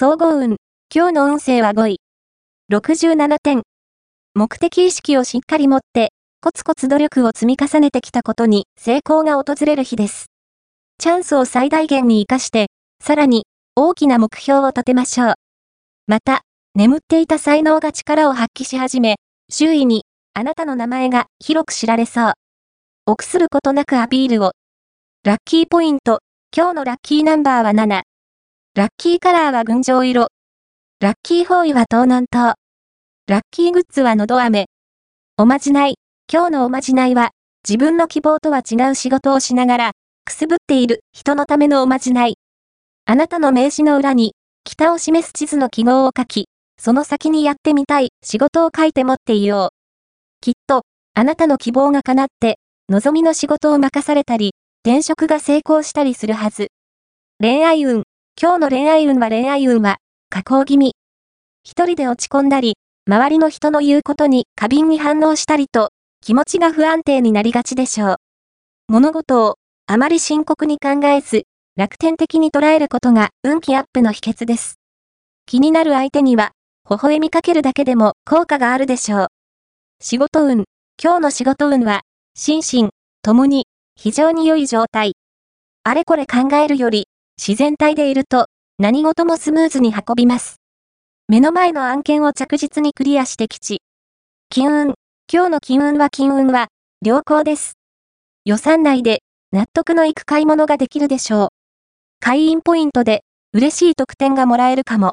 総合運。今日の運勢は5位。67点。目的意識をしっかり持って、コツコツ努力を積み重ねてきたことに成功が訪れる日です。チャンスを最大限に活かして、さらに大きな目標を立てましょう。また、眠っていた才能が力を発揮し始め、周囲にあなたの名前が広く知られそう。臆することなくアピールを。ラッキーポイント。今日のラッキーナンバーは7。ラッキーカラーは群青色。ラッキーフォーイは東南東。ラッキーグッズはのど飴。おまじない。今日のおまじないは、自分の希望とは違う仕事をしながら、くすぶっている人のためのおまじない。あなたの名刺の裏に、北を示す地図の記号を書き、その先にやってみたい仕事を書いて持っていよう。きっと、あなたの希望が叶って、望みの仕事を任されたり、転職が成功したりするはず。恋愛運。今日の恋愛運は恋愛運は、下降気味。一人で落ち込んだり、周りの人の言うことに過敏に反応したりと、気持ちが不安定になりがちでしょう。物事を、あまり深刻に考えず、楽天的に捉えることが運気アップの秘訣です。気になる相手には、微笑みかけるだけでも効果があるでしょう。仕事運。今日の仕事運は、心身、ともに、非常に良い状態。あれこれ考えるより、自然体でいると、何事もスムーズに運びます。目の前の案件を着実にクリアしてきち。金運。今日の金運は金運は、良好です。予算内で、納得のいく買い物ができるでしょう。会員ポイントで、嬉しい特典がもらえるかも。